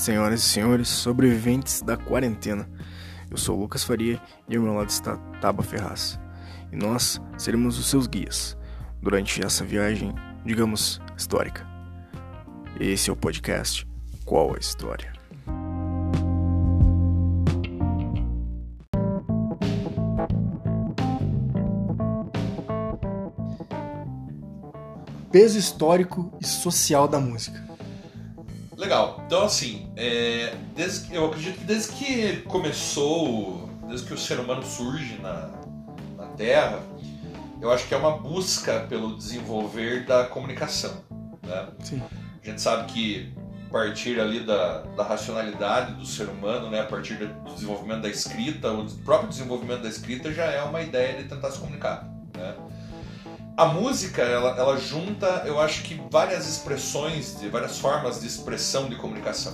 senhoras e senhores, sobreviventes da quarentena. Eu sou Lucas Faria e ao meu lado está Taba Ferraz. E nós seremos os seus guias durante essa viagem, digamos, histórica. Esse é o podcast Qual a História? Peso histórico e social da música. Legal. Então, assim, é, desde, eu acredito que desde que começou, desde que o ser humano surge na, na Terra, eu acho que é uma busca pelo desenvolver da comunicação. Né? Sim. A gente sabe que a partir ali da, da racionalidade do ser humano, né, a partir do desenvolvimento da escrita, o próprio desenvolvimento da escrita já é uma ideia de tentar se comunicar. Né? A música, ela, ela junta, eu acho que várias expressões, de várias formas de expressão de comunicação.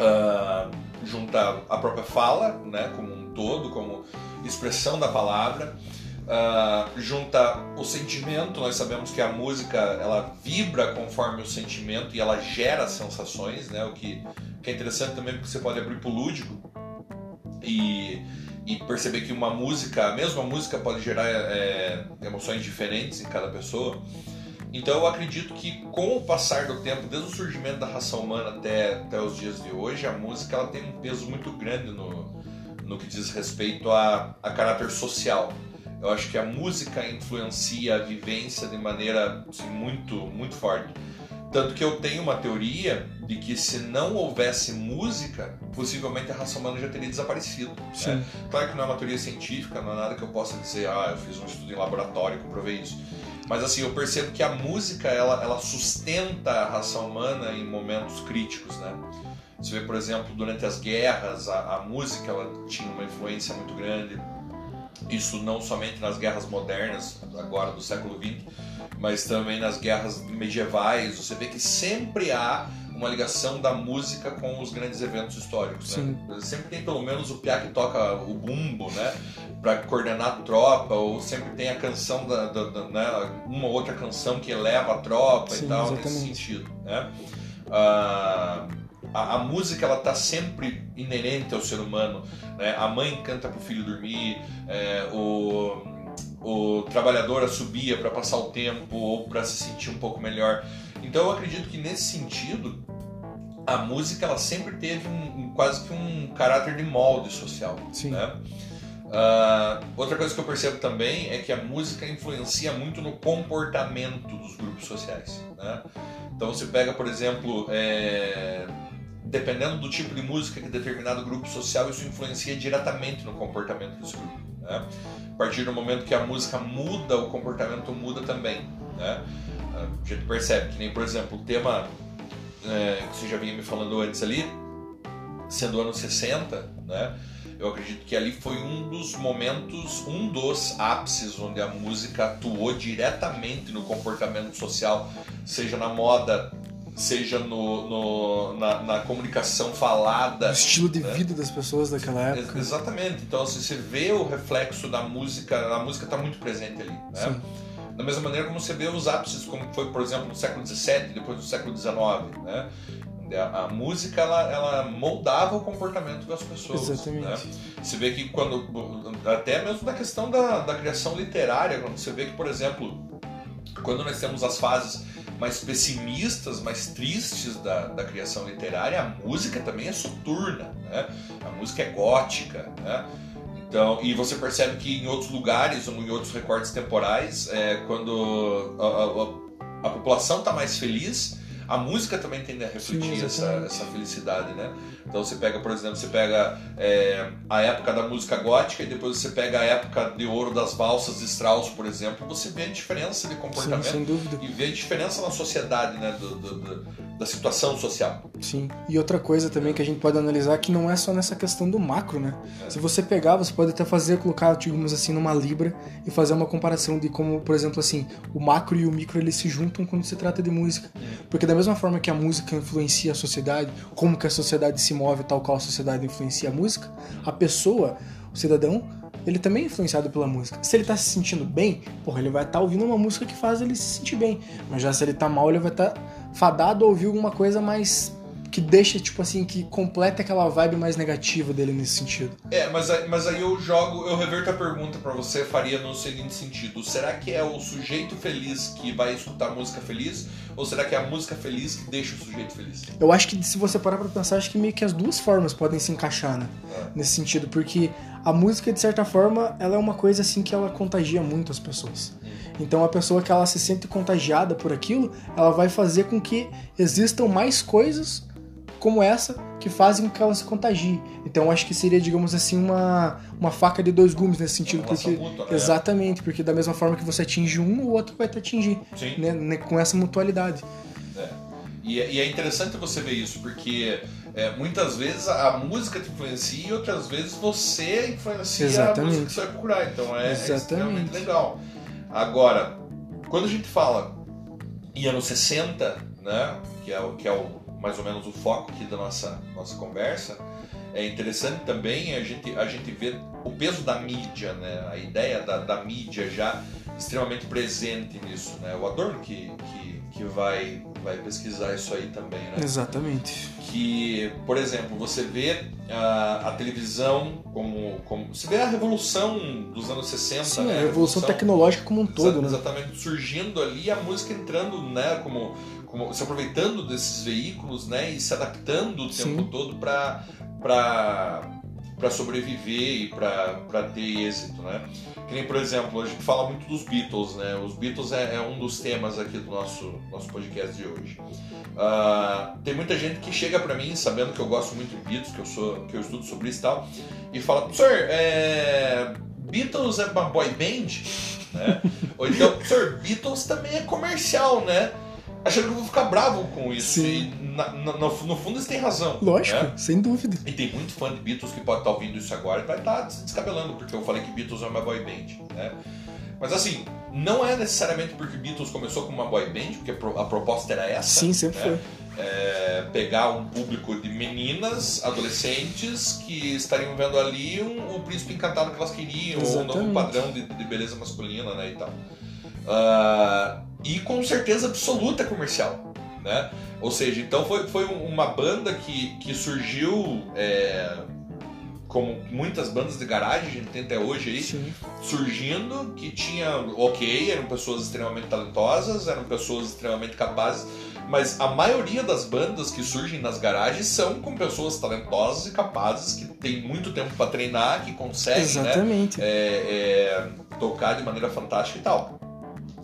Uh, junta a própria fala, né, como um todo, como expressão da palavra. Uh, junta o sentimento, nós sabemos que a música ela vibra conforme o sentimento e ela gera sensações, né, o que, que é interessante também porque você pode abrir para o lúdico e e perceber que uma música, a mesma música pode gerar é, emoções diferentes em cada pessoa. Então eu acredito que com o passar do tempo, desde o surgimento da raça humana até, até os dias de hoje, a música ela tem um peso muito grande no, no que diz respeito a, a caráter social. Eu acho que a música influencia a vivência de maneira assim, muito, muito forte. Tanto que eu tenho uma teoria de que se não houvesse música, possivelmente a raça humana já teria desaparecido. Né? Claro que não é uma teoria científica, não é nada que eu possa dizer, ah, eu fiz um estudo em laboratório que provei isso. Mas assim, eu percebo que a música, ela, ela sustenta a raça humana em momentos críticos, né? Você vê, por exemplo, durante as guerras, a, a música ela tinha uma influência muito grande. Isso não somente nas guerras modernas, agora do século XX, mas também nas guerras medievais, você vê que sempre há uma ligação da música com os grandes eventos históricos. Né? Sempre tem pelo menos o piá que toca o bumbo, né? Para coordenar a tropa, ou sempre tem a canção da, da, da né? uma ou outra canção que eleva a tropa Sim, e tal exatamente. nesse sentido, né? Ah, a, a, música ela está sempre inerente ao ser humano. Né? A mãe canta para o filho dormir, é, o o trabalhador subia para passar o tempo ou para se sentir um pouco melhor. Então eu acredito que nesse sentido a música ela sempre teve um, um quase que um caráter de molde social. Sim. Né? Uh, outra coisa que eu percebo também é que a música influencia muito no comportamento dos grupos sociais. Né? Então você pega, por exemplo, é, dependendo do tipo de música que determinado grupo social, isso influencia diretamente no comportamento desse grupo. Né? A partir do momento que a música muda, o comportamento muda também. Né? A gente percebe que nem, por exemplo, o tema é, que você já vinha me falando antes ali, sendo anos 60, né? Eu acredito que ali foi um dos momentos, um dos ápices onde a música atuou diretamente no comportamento social, seja na moda seja no, no na, na, comunicação falada. O estilo de né? vida das pessoas daquela época. Exatamente. Então, assim, você vê o reflexo da música, a música está muito presente ali. Né? Sim. Da mesma maneira como você vê os ápices, como foi, por exemplo, no século XVII, depois do século XIX. Né? A, a música ela, ela, moldava o comportamento das pessoas. Exatamente. Né? Você vê que quando. Até mesmo na questão da, da criação literária, quando você vê que, por exemplo, quando nós temos as fases mais pessimistas, mais tristes da, da criação literária, a música também é soturna, né? A música é gótica, né? Então, e você percebe que em outros lugares ou em outros recortes temporais, é, quando a, a, a população está mais feliz, a música também tende a refletir Sim, essa, essa felicidade, né? Então você pega, por exemplo, você pega é, a época da música gótica e depois você pega a época de ouro das valsas de Strauss, por exemplo, você vê a diferença de comportamento Sim, e vê a diferença na sociedade, né? Do, do, do, da situação social. Sim. E outra coisa também que a gente pode analisar que não é só nessa questão do macro, né? É. Se você pegar, você pode até fazer, colocar, digamos assim, numa libra e fazer uma comparação de como, por exemplo, assim, o macro e o micro eles se juntam quando se trata de música. Porque da mesma forma que a música influencia a sociedade, como que a sociedade se move, tal qual a sociedade influencia a música, a pessoa, o cidadão, ele também é influenciado pela música. Se ele tá se sentindo bem, porra, ele vai estar tá ouvindo uma música que faz ele se sentir bem. Mas já se ele tá mal, ele vai estar tá fadado a ouvir alguma coisa mais que deixa, tipo assim, que completa aquela vibe mais negativa dele nesse sentido. É, mas, aí- mas aí eu jogo, eu reverto a pergunta pra você, faria no seguinte sentido: será que é o sujeito feliz que vai escutar música feliz? Ou será que é a música feliz que deixa o sujeito feliz? Eu acho que se você parar pra pensar, acho que meio que as duas formas podem se encaixar, né? É. Nesse sentido, porque a música, de certa forma, ela é uma coisa assim que ela contagia muito as pessoas. Então a pessoa que ela se sente contagiada por aquilo, ela vai fazer com que existam mais coisas como essa que fazem com que ela se contagie. Então acho que seria, digamos assim, uma, uma faca de dois gumes nesse sentido. Porque, mútua, né? Exatamente, porque da mesma forma que você atinge um, o outro vai te atingir. Sim. Né, né, com essa mutualidade. É. E, é- e é interessante você ver isso, porque é, muitas vezes a música te influencia e outras vezes você influencia a Exatamente. música que você vai procurar. Então é, é Exatamente. extremamente legal. Agora, quando a gente fala em anos 60, né, que é, o, que é o, mais ou menos o foco aqui da nossa, nossa conversa, é interessante também a gente, a gente ver o peso da mídia, né, a ideia da, da mídia já extremamente presente nisso. Né? O Adorno que, que, que vai, vai pesquisar isso aí também, né? Exatamente. que, por exemplo, você vê a, a televisão como, como. Você vê a revolução dos anos 60, Sim, né? a revolução tecnológica como um todo, Exa- né? Exatamente, surgindo ali, a música entrando, né, como, como se aproveitando desses veículos, né, e se adaptando o Sim. tempo todo para para sobreviver e para ter êxito, né? Que nem, por exemplo, a gente fala muito dos Beatles, né? Os Beatles é, é um dos temas aqui do nosso, nosso podcast de hoje. Ah, tem muita gente que chega para mim, sabendo que eu gosto muito de Beatles, que eu sou que eu estudo sobre isso e tal, e fala, Sir, é, Beatles é uma boy band? Né? Ou então, Sir, Beatles também é comercial, né? Achando que eu vou ficar bravo com isso. Sim. E na- na- no, no fundo eles têm razão. Lógico, né? sem dúvida. E tem muito fã de Beatles que pode estar ouvindo isso agora e vai estar se descabelando, porque eu falei que Beatles é uma boy band, né? Mas assim, não é necessariamente porque Beatles começou como uma boy band, porque a pro- a proposta era essa. Sim, sempre né? foi. É, pegar um público de meninas, adolescentes, que estariam vendo ali um, o príncipe encantado que elas queriam, ou um novo Exatamente. padrão de, de beleza masculina, né, e tal. Ah, e com certeza absoluta comercial, né? Ou seja, então foi, foi um- uma banda que, que surgiu é, como muitas bandas de garagem, a gente tem até hoje aí, Sim. surgindo, que tinha, ok, eram pessoas extremamente talentosas, eram pessoas extremamente capazes, mas a maioria das bandas que surgem nas garagens são com pessoas talentosas e capazes, que têm muito tempo para treinar, que conseguem, né? É, é, tocar de maneira fantástica e tal.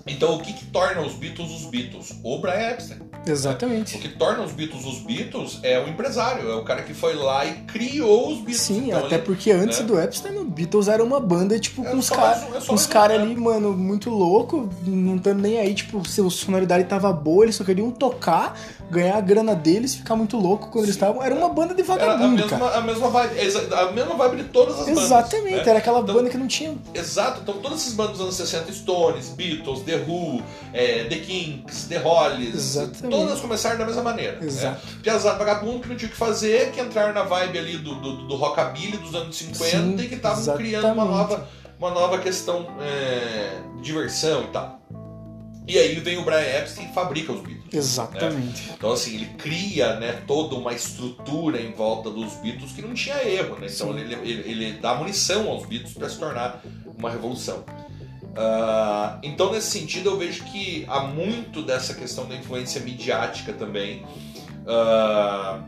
Então, o que, que torna os Beatles os Beatles? O Brian Epstein. O Exatamente. que torna os Beatles os Beatles é o empresário, é o cara que foi lá e criou os Beatles. Sim, Então, até ele- porque antes né? do Epstein, o Beatles era uma banda, tipo, É com os caras um- é caras né? ali, mano, muito louco, não tando nem aí, tipo, se a sonoridade tava boa, eles só queriam tocar, ganhar a grana deles, ficar muito louco quando eles estavam. Era uma banda de a vagabundo, cara. mesma, a mesma vibe, a mesma vibe de todas as bandas. Exatamente, né? era aquela Então- banda que não tinha. Exato, então todas essas bandas dos anos 60, Stones, Beatles, The Who, é, The Kinks, The Hollies, Exatamente. todas começaram da mesma maneira. Exato. Né? Piazada vagabundo que não tinha o que fazer, que entraram na vibe ali do, do, do rockabilly dos anos 50 Sim, e que estavam criando uma nova, uma nova questão é, de diversão e tal. E aí vem o Brian Epstein e fabrica os Beatles. Exatamente. Então, assim, ele cria né, toda uma estrutura em volta dos Beatles que não tinha erro, né? Então, ele, ele, ele dá munição aos Beatles para se tornar uma revolução. Ah, então, nesse sentido, eu vejo que há muito dessa questão da influência midiática também. Ah,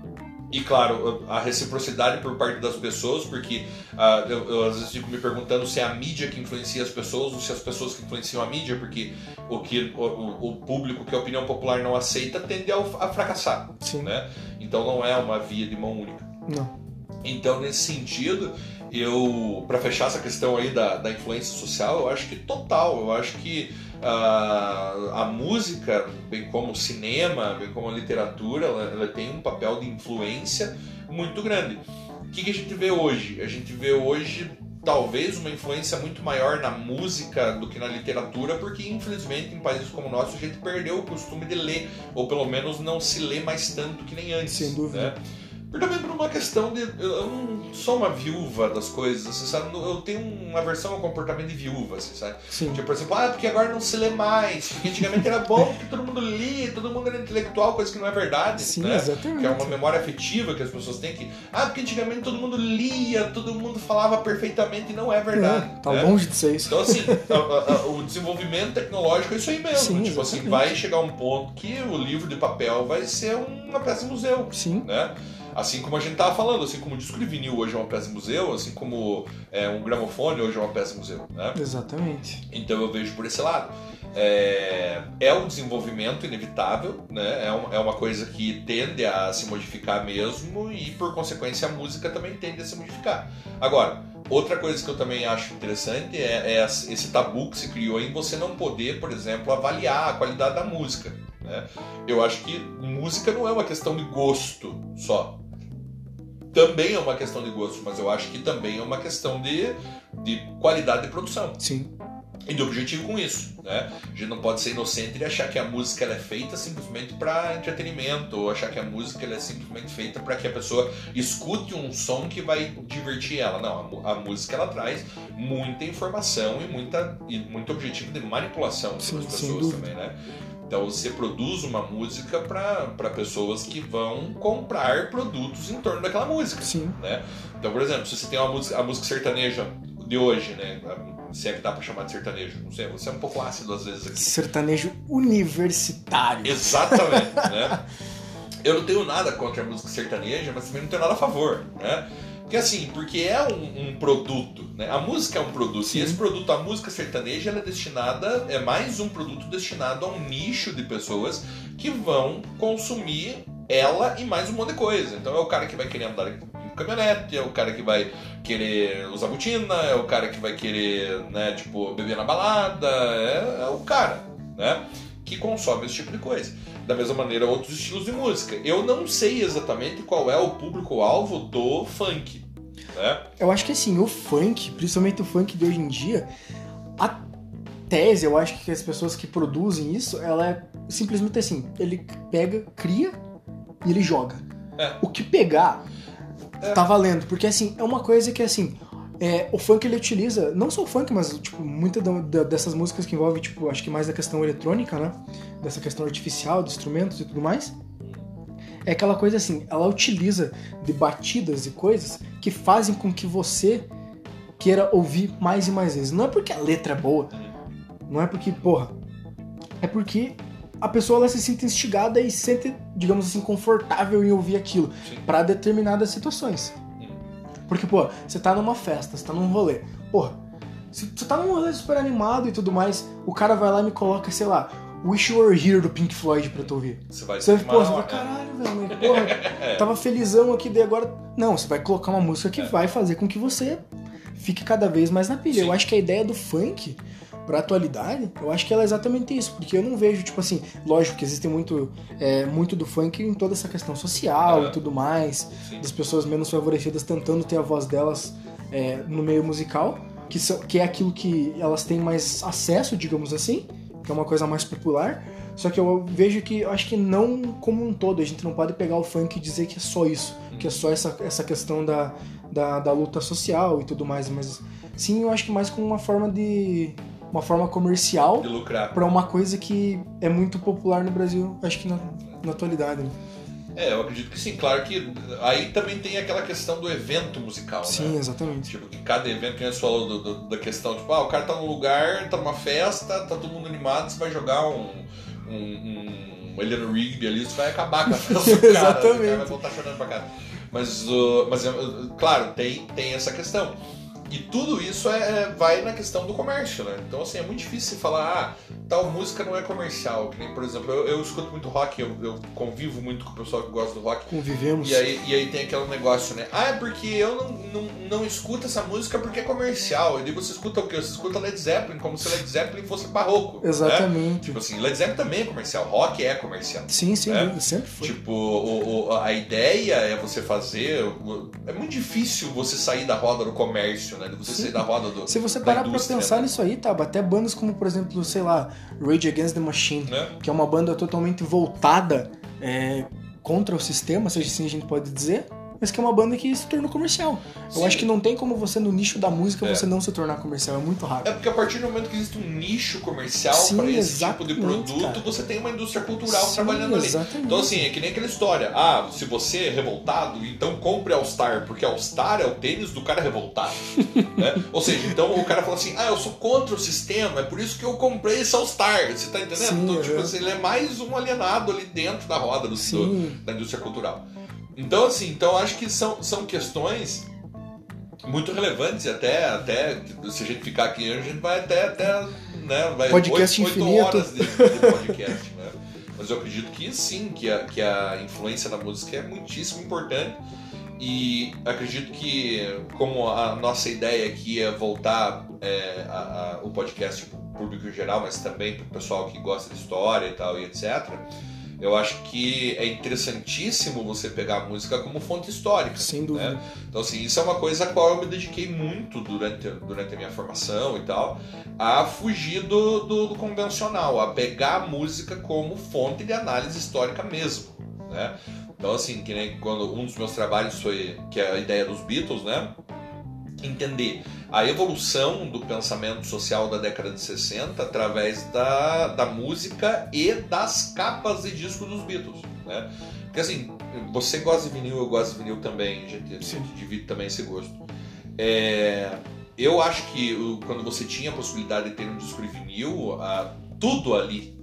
e, claro, a reciprocidade por parte das pessoas, porque ah, eu, eu às vezes fico me perguntando se é a mídia que influencia as pessoas ou se as pessoas que influenciam a mídia, porque o que o, o- público que a opinião popular não aceita tende ao- a fracassar, Sim. né? Então não é uma via de mão única. Não. Então nesse sentido, eu para fechar essa questão aí da, da influência social, eu acho que total, eu acho que ah, a música, bem como o cinema, bem como a literatura, ela, ela tem um papel de influência muito grande. O que, que a gente vê hoje? A gente vê hoje talvez uma influência muito maior na música do que na literatura, porque infelizmente em países como o nosso a gente perdeu o costume de ler, ou pelo menos não se lê mais tanto que nem antes. Sem dúvida. né? Por também por uma questão de. Eu não sou uma viúva das coisas, assim, sabe? Eu tenho uma aversão ao comportamento de viúva, assim, sabe? Sim. Tipo, por exemplo, ah, porque agora não se lê mais. Porque antigamente era bom, porque todo mundo lia, todo mundo era intelectual, coisa que não é verdade. Sim, né? exatamente. Que é uma memória afetiva que as pessoas têm que. Ah, porque antigamente todo mundo lia, todo mundo falava perfeitamente e não é verdade. É, tá né? longe de ser isso. Então, assim, o desenvolvimento tecnológico é isso aí mesmo. Sim, tipo assim, exatamente. vai chegar um ponto que o livro de papel vai ser uma peça de museu Sim. né? Assim como a gente tava falando, assim como o disco de vinil hoje é uma peça de museu, assim como é, um gramofone hoje é uma peça de museu, né? Exatamente. Então eu vejo por esse lado. É, é um desenvolvimento inevitável, né? É, um- é uma coisa que tende a se modificar mesmo e por consequência a música também tende a se modificar. Agora, outra coisa que eu também acho interessante é, é esse tabu que se criou em você não poder, por exemplo, avaliar a qualidade da música. Né? Eu acho que música não é uma questão de gosto só. Também é uma questão de gosto, mas eu acho que também é uma questão de, de qualidade de produção Sim. e de objetivo com isso, né? A gente não pode ser inocente e achar que a música ela é feita simplesmente para entretenimento ou achar que a música ela é simplesmente feita para que a pessoa escute um som que vai divertir ela. Não, a, a música ela traz muita informação e muita e muito objetivo de manipulação das pessoas também, né? Então você produz uma música para pessoas que vão comprar produtos em torno daquela música Sim. né? Então, por exemplo, se você tem uma música, a música sertaneja de hoje, né? Se é que dá pra chamar de sertanejo, não sei, você é um pouco ácido às vezes aqui. Sertanejo universitário. Exatamente, né? Eu não tenho nada contra a música sertaneja, mas também não tenho nada a favor, né? Porque assim, porque é um, um produto, né? A música é um produto, Sim. e esse produto, a música sertaneja, ela é destinada, é mais um produto destinado a um nicho de pessoas que vão consumir ela e mais um monte de coisa. Então é o cara que vai querer andar em caminhonete, é o cara que vai querer usar botina, é o cara que vai querer, né, tipo, beber na balada, é, é o cara, né, que consome esse tipo de coisa. Da mesma maneira, outros estilos de música. Eu não sei exatamente qual é o público-alvo do funk, né? Eu acho que assim, o funk, principalmente o funk de hoje em dia, a tese, eu acho que as pessoas que produzem isso, ela é simplesmente assim, ele pega, cria e ele joga. É. O que pegar É. tá valendo, porque assim, é uma coisa que assim, é, o funk ele utiliza, não só o funk, mas tipo, muitas dessas músicas que envolvem, tipo, acho que mais a questão eletrônica, né? Dessa questão artificial, de instrumentos e tudo mais. É aquela coisa assim, ela utiliza de batidas e coisas que fazem com que você queira ouvir mais e mais vezes. Não é porque a letra é boa, não é porque, porra, é porque a pessoa ela se sente instigada e se sente, digamos assim, confortável em ouvir aquilo para determinadas situações. Porque, pô, você tá numa festa, você tá num rolê. Porra, se você tá num rolê super animado e tudo mais, o cara vai lá e me coloca, sei lá, Wish You Were Here do Pink Floyd pra tu ouvir. Você vai Você, se pô, você né? caralho, velho, porra, tava felizão aqui, daí agora. Não, você vai colocar uma música que vai fazer com que você fique cada vez mais na pilha. Sim. Eu acho que a ideia do funk pra atualidade, eu acho que ela é exatamente isso, porque eu não vejo, tipo assim, lógico que existe muito, é, muito do funk em toda essa questão social É. e tudo mais, Sim. das pessoas menos favorecidas tentando ter a voz delas é, no meio musical, que, são, que é aquilo que elas têm mais acesso, digamos assim, que é uma coisa mais popular. Só que eu vejo que eu acho que não como um todo, a gente não pode pegar o funk e dizer que é só isso, que é só essa, essa questão da, da, da luta social e tudo mais, mas sim, eu acho que mais como uma forma de. Uma forma comercial para uma coisa que é muito popular no Brasil, acho que na, na atualidade. Né? É, eu acredito que sim. Claro que aí também tem aquela questão do evento musical, Sim, né? exatamente. Tipo, que cada evento que a gente falou do- do- da questão, tipo, ah, o cara tá num lugar, tá numa festa, tá todo mundo animado, você vai jogar um, um, um Eleanor Rigby ali, você vai acabar com a festa do cara, né? Exatamente. o cara vai voltar chorando pra casa. Mas, uh, mas uh, claro, tem, tem essa questão. E tudo isso é, é- vai na questão do comércio, né? Então, assim, é muito difícil você falar, ah, tal música não é comercial. Que nem, por exemplo, eu, eu escuto muito rock, eu, eu convivo muito com o pessoal que gosta do rock. Convivemos. E aí, e aí tem aquele negócio, né? Ah, é porque eu não, não, não escuto essa música porque é comercial. Eu digo, você escuta o quê? Você escuta Led Zeppelin, como se Led Zeppelin fosse barroco. Né? Exatamente. Tipo assim, Led Zeppelin também é comercial, rock é comercial. Sim, sim, É. sempre foi. Tipo, o- o- a ideia é você fazer. É muito difícil você sair da roda do comércio, né? Você da roda do. Se você parar pra pensar né? nisso aí, tá? Até bandas como, por exemplo, sei lá, Rage Against the Machine, Né? que é uma banda totalmente voltada é, contra o sistema, se assim a gente pode dizer, mas que é uma banda que se tornou comercial. Sim. Eu acho que não tem como você, no nicho da música, É. você não se tornar comercial. É muito É rápido. porque a partir do momento que existe um nicho comercial para esse tipo de produto, cara. você tem uma indústria cultural Sim, trabalhando ali. exatamente. Então, assim, é que nem aquela história. Ah, se você é revoltado, então compre All Star, porque All Star é o tênis do cara revoltado. né? Ou seja, então o cara fala assim: ah, eu sou contra o sistema, é por isso que eu comprei esse All Star. Você tá entendendo? Sim, então, tipo é. assim, ele é mais um alienado ali dentro da roda do, do- da indústria cultural. Então, assim, então acho que são, são questões muito relevantes até, até se a gente ficar aqui, a gente vai até, até né, vai Podcast oito, oito infinito. horas de, de podcast, né? Mas eu acredito que sim, que a, que a influência da música é muitíssimo importante e acredito que como a nossa ideia aqui é voltar é, a- a- o podcast para o público em geral, mas também para o pessoal que gosta de história e tal e etc. Eu acho que é interessantíssimo você pegar a música como fonte histórica. Sem dúvida. né? Então, assim, isso é uma coisa a qual eu me dediquei muito durante, durante a minha formação e tal, a fugir do, do, do convencional, a pegar a música como fonte de análise histórica mesmo, né? Então, assim, que nem quando um dos meus trabalhos foi, que é a ideia dos Beatles, né? Entender a evolução do pensamento social da década de 60 através da, da música e das capas de disco dos Beatles, né? Porque assim, você gosta de vinil, eu gosto de vinil também, gente, a gente divide também esse gosto. É, eu acho que quando você tinha a possibilidade de ter um disco de vinil, a- tudo ali,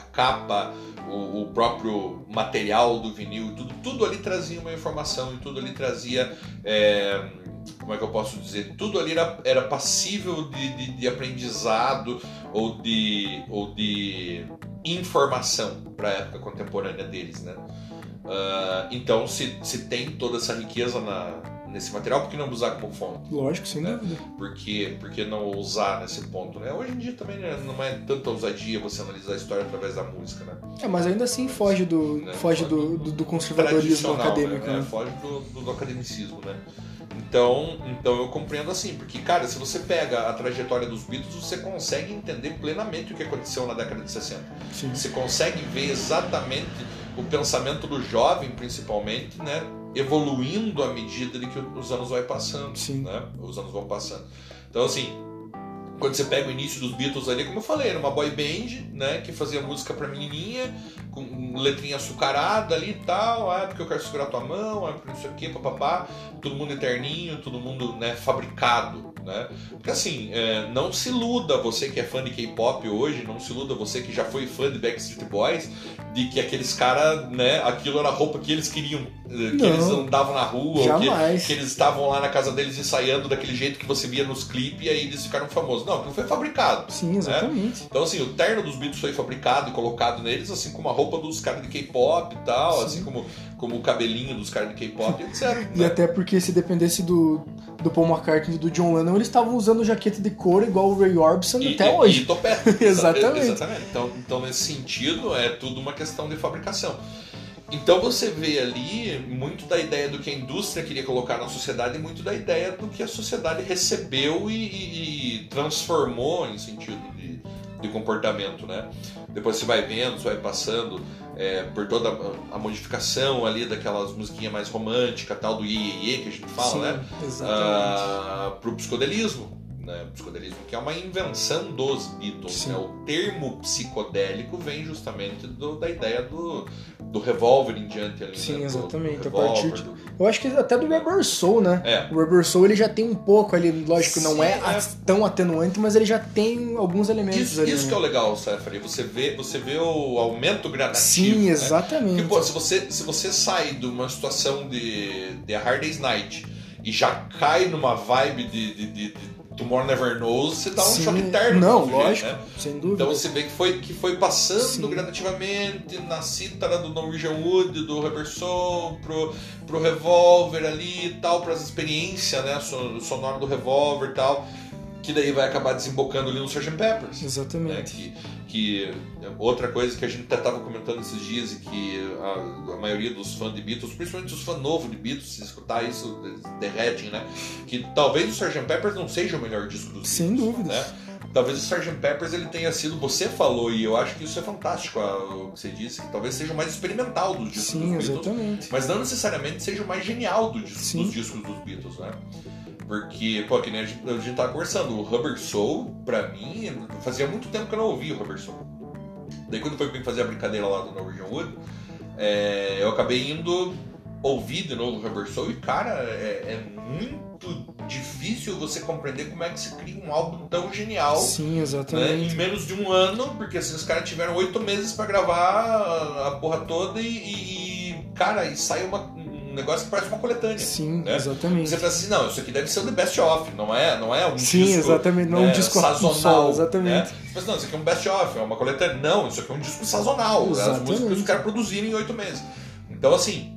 a capa, o, o próprio material do vinil, tudo, tudo ali trazia uma informação e tudo ali trazia. é, como é que eu posso dizer? Tudo ali era, era passível de, de, de aprendizado ou de, ou de informação para a época contemporânea deles, né? Ah, então, se, se tem toda essa riqueza na, nesse material, por que não usar como fonte? Lógico, sem É. dúvida. Por que, por que não usar nesse ponto, né? Hoje em dia também né, não é tanta ousadia você analisar a história através da música, né? É, mas ainda assim foge do, Né? foge do, do, do conservadorismo Tradicional, acadêmico. né? Né? foge do, do, do academicismo, né? Então, então eu compreendo assim, porque, cara, se você pega a trajetória dos Beatles, você consegue entender plenamente o que aconteceu na década de 60. Sim. Você consegue ver exatamente o pensamento do jovem, principalmente, né? Evoluindo à medida de que os anos vai passando, Sim. né? Os anos vão passando. Então, assim, quando você pega o início dos Beatles ali, como eu falei, era uma boy band, né? Que fazia música pra menininha, com letrinha açucarada ali e tal. Ah, porque eu quero segurar tua mão, ah, porque não sei o que, papapá. Todo mundo eterninho, todo mundo, né? Fabricado, né? Porque assim, é, não se iluda você que é fã de K-pop hoje, não se iluda você que já foi fã de Backstreet Boys, de que aqueles caras, né, aquilo era a roupa que eles queriam, eh, que Não. eles andavam na rua, que, que eles estavam lá na casa deles ensaiando daquele jeito que você via nos clipes e aí eles ficaram famosos. Não, aquilo foi fabricado. Sim, exatamente. Então, assim, o terno dos Beatles foi fabricado e colocado neles, assim como a roupa dos caras de K-pop e tal, Sim. assim como, como o cabelinho dos caras de K-pop, etc. E né? até porque se dependesse do, do Paul McCartney e do John Lennon, eles estavam usando jaqueta de couro igual o Ray Orbison E- até e- hoje. E topete. Exatamente. Exatamente. Então, então, nesse sentido, é tudo uma questão de fabricação. Então você vê ali muito da ideia do que a indústria queria colocar na sociedade e muito da ideia do que a sociedade recebeu e, e- e transformou em sentido de, de comportamento, né? Depois você vai vendo, você vai passando é, por toda a, a modificação ali daquelas musiquinhas mais românticas, tal, do iê, iê, iê que a gente fala, Sim, né? exatamente. ah, pro psicodelismo. Né? Psicodelismo que é uma invenção dos Beatles. Sim. Né? O termo psicodélico vem justamente do- da ideia do, do revólver em diante ali. Sim, né? Do- exatamente, Do a partir de- do- Eu acho que até do Rubber Soul, né? É. O Rubber Soul ele já tem um pouco ali, lógico, não Sim, é, é. a- tão atenuante, mas ele já tem alguns elementos Isso, ali. isso né? que é o legal, Sefari. Você vê, você vê o aumento gradativo. Sim, né? exatamente. Porque, pô, se você, se você sai de uma situação de, de A Hard Day's Night e já cai numa vibe de, de, de, de Tomorrow Never Knows, você dá um Sim. choque interno. Não, pro sujeito, lógico, né? sem dúvida. Então você vê que foi, que foi passando Sim. gradativamente na cítara do Norwegian Wood, do Soul, pro, pro Revolver ali e tal, para as experiências né, son- sonora do Revolver e tal, que daí vai acabar desembocando ali no Sgt. Peppers. Né, Exatamente. que, que outra coisa que a gente até estava comentando esses dias e que a, a maioria dos fãs de Beatles, principalmente os fãs novos de Beatles, se escutar isso, derretem, né? Que talvez o Sgt. Peppers não seja o melhor disco dos Sem Beatles, dúvidas. né? talvez o Sgt. Peppers ele tenha sido, você falou, e eu acho que isso é fantástico, o que você disse, que talvez seja o mais experimental dos discos Sim, dos Beatles, exatamente. mas não necessariamente seja o mais genial do dos discos dos Beatles, né? Porque, pô, que nem a gente, a gente tava conversando, o Rubber Soul, pra mim, fazia muito tempo que eu não ouvia o Rubber Soul. Daí quando foi fazer a brincadeira lá do Norwegian Wood, é, eu acabei indo ouvir de novo o Rubber Soul e, cara, é, é muito difícil você compreender como é que se cria um álbum tão genial Sim, né, em exatamente. menos de um ano, porque assim, os caras tiveram oito meses pra gravar a, porra toda e, e- cara, e sai uma- um negócio que parece uma coletânea. Sim, né? exatamente. Você pensa assim, não, isso aqui deve ser o The Best Of, não é, não é um Sim, disco exatamente. Não é um né, disco sazonal, solo, exatamente. Né? Você pensa, não, isso aqui é um Best Of, é uma coletânea. Não, isso aqui é um disco sazonal, né? as Exatamente. músicas que os caras produziram em oito meses. Então, assim,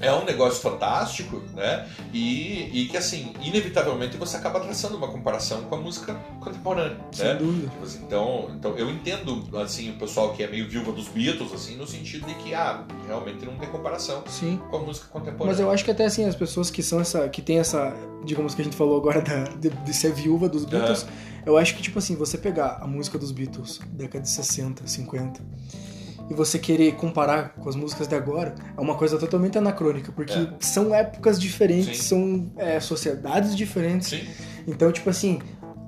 é um negócio fantástico, né? E, e que, assim, inevitavelmente você acaba traçando uma comparação com a música contemporânea, Sem né? dúvida. Tipo assim, então, então eu entendo assim o pessoal que é meio viúva dos Beatles assim no sentido de que ah realmente não tem comparação Sim. com a música contemporânea. Mas eu acho que até assim, as pessoas que são essa. que tem essa. digamos que a gente falou agora da- de, de ser viúva dos Beatles, eu acho que, tipo assim, você pegar a música dos Beatles, década de 60, 50, e você querer comparar com as músicas de agora, é uma coisa totalmente anacrônica, porque É. são épocas diferentes, Sim. são é, sociedades diferentes. Sim, Então, tipo assim,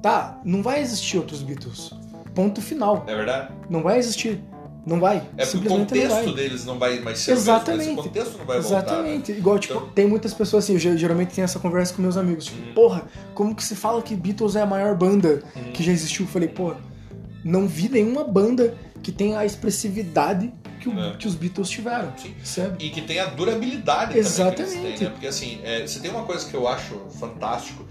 tá, não vai existir outros Beatles. Ponto final. é verdade. Não vai existir. Não vai. É porque o Simplesmente não vai. contexto deles não vai mais ser o Exatamente. mesmo, esse contexto não vai voltar. né? Exatamente. Igual, tipo, Então- tem muitas pessoas assim, eu ge- geralmente tenho essa conversa com meus amigos. Tipo, Uhum. porra, como que se fala que Beatles é a maior banda Uhum. que já existiu? Eu falei, porra, não vi nenhuma banda que tenha a expressividade que, o- É. que os Beatles tiveram. Sim. Sabe? E que tem a durabilidade também que Exatamente. eles têm, né? Porque assim, é, você tem uma coisa que eu acho fantástico,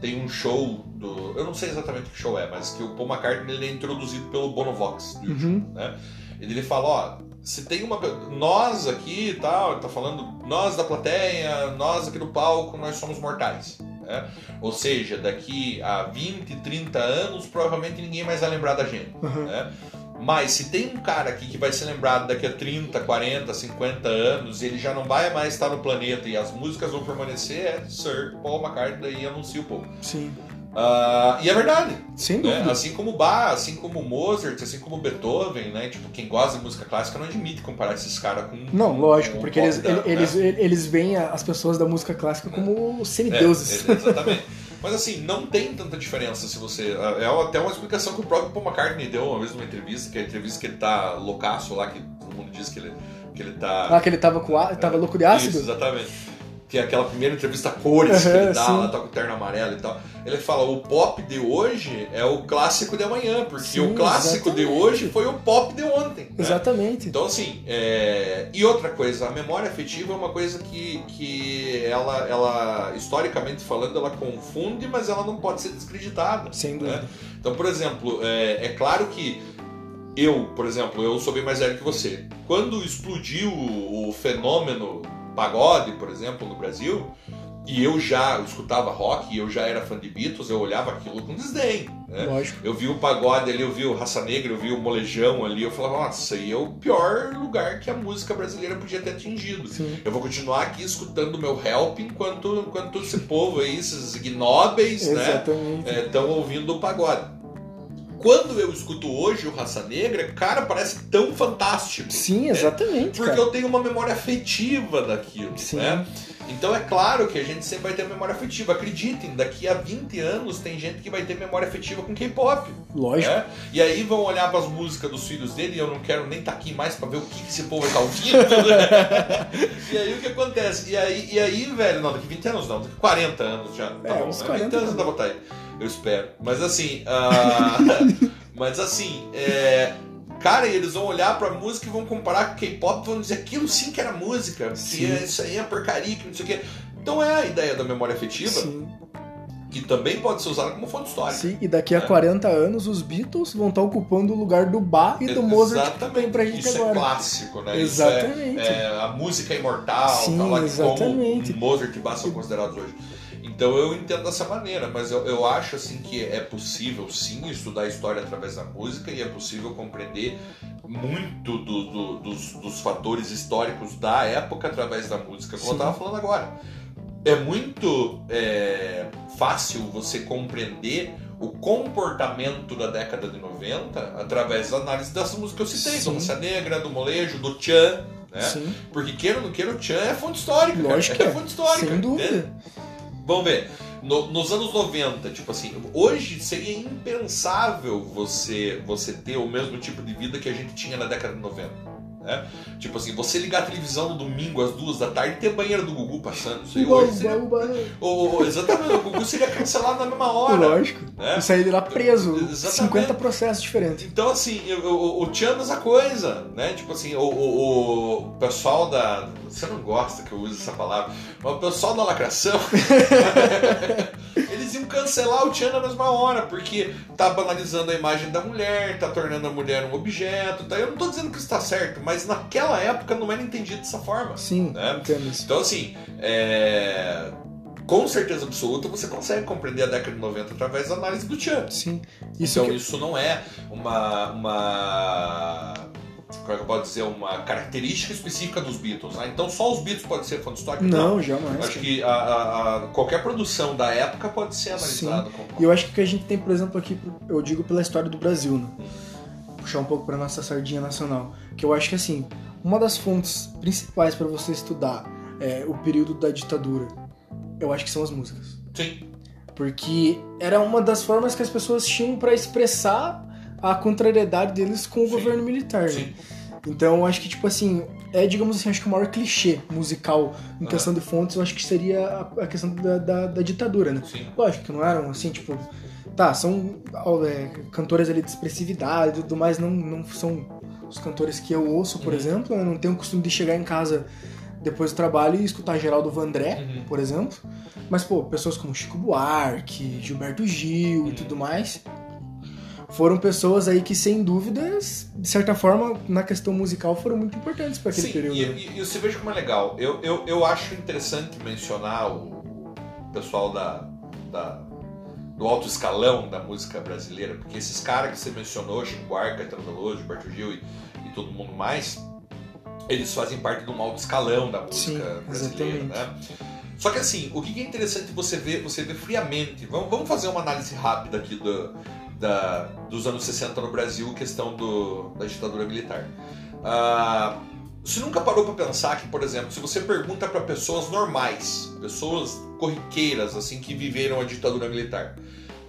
tem um show do. Eu não sei exatamente que show é, mas que o Paul McCartney ele é introduzido pelo Bonovox. do YouTube, Uhum. né? E ele fala, ó, se tem uma. Nós aqui e tal, ele tá falando, nós da plateia, nós aqui do palco, nós somos mortais. Né? Ou seja, daqui a 20, 30 anos, provavelmente ninguém mais vai lembrar da gente. Uhum. né? Mas se tem um cara aqui que vai ser lembrado daqui a 30, 40, 50 anos, ele já não vai mais estar no planeta e as músicas vão permanecer, é Sir Paul McCartney e anuncia o pouco. Sim. Ah, e é verdade, Sem né? Assim como Bach, assim como Mozart, assim como Beethoven, né? Tipo, quem gosta de música clássica não admite comparar esses caras com. Não, lógico, com porque eles, da- eles, né? eles veem as pessoas da música clássica como É, semideuses. é, exatamente. Mas assim, não tem tanta diferença se você. É até uma explicação que o próprio Paul McCartney deu uma vez numa entrevista, que é a entrevista que ele tá loucaço lá, que todo mundo diz que ele, que ele tá. Ah, que ele tava com á- tava louco de ácido? Isso, exatamente. Que é aquela primeira entrevista a cores que Aham, ele dá, sim. lá tá com o terno amarelo e tal. Ele fala, o pop de hoje é o clássico de amanhã, porque Sim, o clássico de exatamente. hoje foi o pop de ontem. né? Exatamente. Então, assim, é... e outra coisa, a memória afetiva é uma coisa que, que ela, ela, historicamente falando, ela confunde, mas ela não pode ser descreditada. Sem dúvida. né? Então, por exemplo, é, é claro que eu, por exemplo, eu sou bem mais velho que você. Quando explodiu o fenômeno pagode, por exemplo, no Brasil, e eu já escutava rock, e eu já era fã de Beatles, eu olhava aquilo com desdém. Né? Lógico. Eu vi o pagode ali, eu vi o Raça Negra, eu vi o Molejão ali, eu falava, nossa, aí é o pior lugar que a música brasileira podia ter atingido. Sim. Eu vou continuar aqui escutando o meu help enquanto, enquanto esse povo aí, esses ignóbeis, né, estão ouvindo o pagode. Quando eu escuto hoje o Raça Negra, cara, parece tão fantástico. Sim, exatamente, Porque cara. eu tenho uma memória afetiva daquilo, Sim. né? Então é claro que a gente sempre vai ter memória afetiva. Acreditem, daqui a 20 anos tem gente que vai ter memória afetiva com K-pop. Lógico. né? E aí vão olhar para as músicas dos filhos dele e eu não quero nem estar aqui mais para ver o que, que esse povo está ouvindo. né? e aí o que acontece? E aí, e aí, velho, não, daqui 20 anos não, daqui 40 anos já. Tá É, bom, uns né? 40 20 anos tá ainda vou estar aí. Eu espero. Mas assim. ah, mas assim, é. Cara, e eles vão olhar pra música e vão comparar com K-pop e vão dizer aquilo sim que era música, que é- isso aí é porcaria, que não sei o quê. Então é a ideia da memória afetiva, Sim, que também pode ser usada como fonte histórica. sim. E daqui a É. 40 anos os Beatles vão estar ocupando o lugar do Bach e do Mozart que tem Exatamente. pra gente Isso é agora. clássico, né? Exatamente. Isso é, é a música imortal, Sim, tá lá exatamente. como Mozart e Bach são considerados hoje. Então eu entendo dessa maneira, mas eu, eu acho assim que é possível sim estudar a história através da música e é possível compreender muito do- do- dos, dos fatores históricos da época através da música, como Sim. eu estava falando agora. É muito é, fácil você compreender o comportamento da década de 90 através da análise dessas músicas que eu citei, Sim. do Raça Negra, do Molejo, do Tchan, né? Sim. Porque queira ou não queira, o Tchan é fonte histórica. Lógico que é é. fonte histórica. Sem dúvida. Vamos ver. No- nos anos 90, tipo assim, hoje seria impensável você, você ter o mesmo tipo de vida que a gente tinha na década de 90. Né? Tipo assim, você ligar a televisão no domingo às duas da tarde e ter banheiro do Gugu passando. Isso aí hoje seria, uba. o- o- exatamente, o Gugu seria cancelado na mesma hora. Lógico. né? E sair de lá preso. Exatamente. 50 processos diferentes. Então, assim, o, o, o Tchan é coisa, né? Tipo assim, o, o, o pessoal da. Você não gosta que eu use essa palavra, mas o pessoal da lacração. eles iam cancelar o Tchan na mesma hora, porque tá banalizando a imagem da mulher, tá tornando a mulher um objeto. Tá? Eu não tô dizendo que isso tá certo, mas naquela época não era entendido dessa forma. Sim, Né? entendo isso. Então, assim, é, com certeza absoluta você consegue compreender a década de 90 através da análise do Tchan. Sim. Isso Então que... isso não é uma, uma como é que eu posso dizer, uma característica específica dos Beatles. né? Então só os Beatles podem ser fonte histórica? Não, jamais. Acho que a, a- a- qualquer produção da época pode ser analisada como. E eu acho que o que a gente tem, por exemplo, aqui, eu digo pela história do Brasil, né? Puxar um pouco pra nossa sardinha nacional. Que eu acho que, assim, uma das fontes principais para você estudar é, o período da ditadura, eu acho que são as músicas. Sim, Porque era uma das formas que as pessoas tinham para expressar a contrariedade deles com o Sim. governo militar. né? sim. Então, eu acho que, tipo assim, é, digamos assim, acho que o maior clichê musical em Ah. questão de fontes, eu acho que seria a, a questão da, da, da ditadura, né? sim. Lógico que não eram assim, tipo. Tá, são é, cantores ali de expressividade e tudo mais, não, não são os cantores que eu ouço, por Uhum. exemplo. Eu não tenho o costume de chegar em casa depois do trabalho e escutar Geraldo Vandré, Uhum. por exemplo. Mas, pô, pessoas como Chico Buarque, Gilberto Gil e Uhum. tudo mais. Foram pessoas aí que, sem dúvidas, de certa forma, na questão musical, foram muito importantes para aquele Sim, período. e, né? e- e você veja como é legal. Eu, eu, eu acho interessante mencionar o pessoal da, da- do alto escalão da música brasileira, porque esses caras que você mencionou, Chico Buarque, Caetano Veloso, Gilberto Gil e, e todo mundo mais, eles fazem parte de um alto escalão da música Sim, brasileira, exatamente. né? Só que assim, o que é interessante você ver, você ver friamente, vamos, vamos fazer uma análise rápida aqui do, da, dos anos 60 no Brasil, questão do, da ditadura militar. Ah, você nunca parou para pensar que, por exemplo, se você pergunta para pessoas normais, pessoas corriqueiras, assim, que viveram a ditadura militar,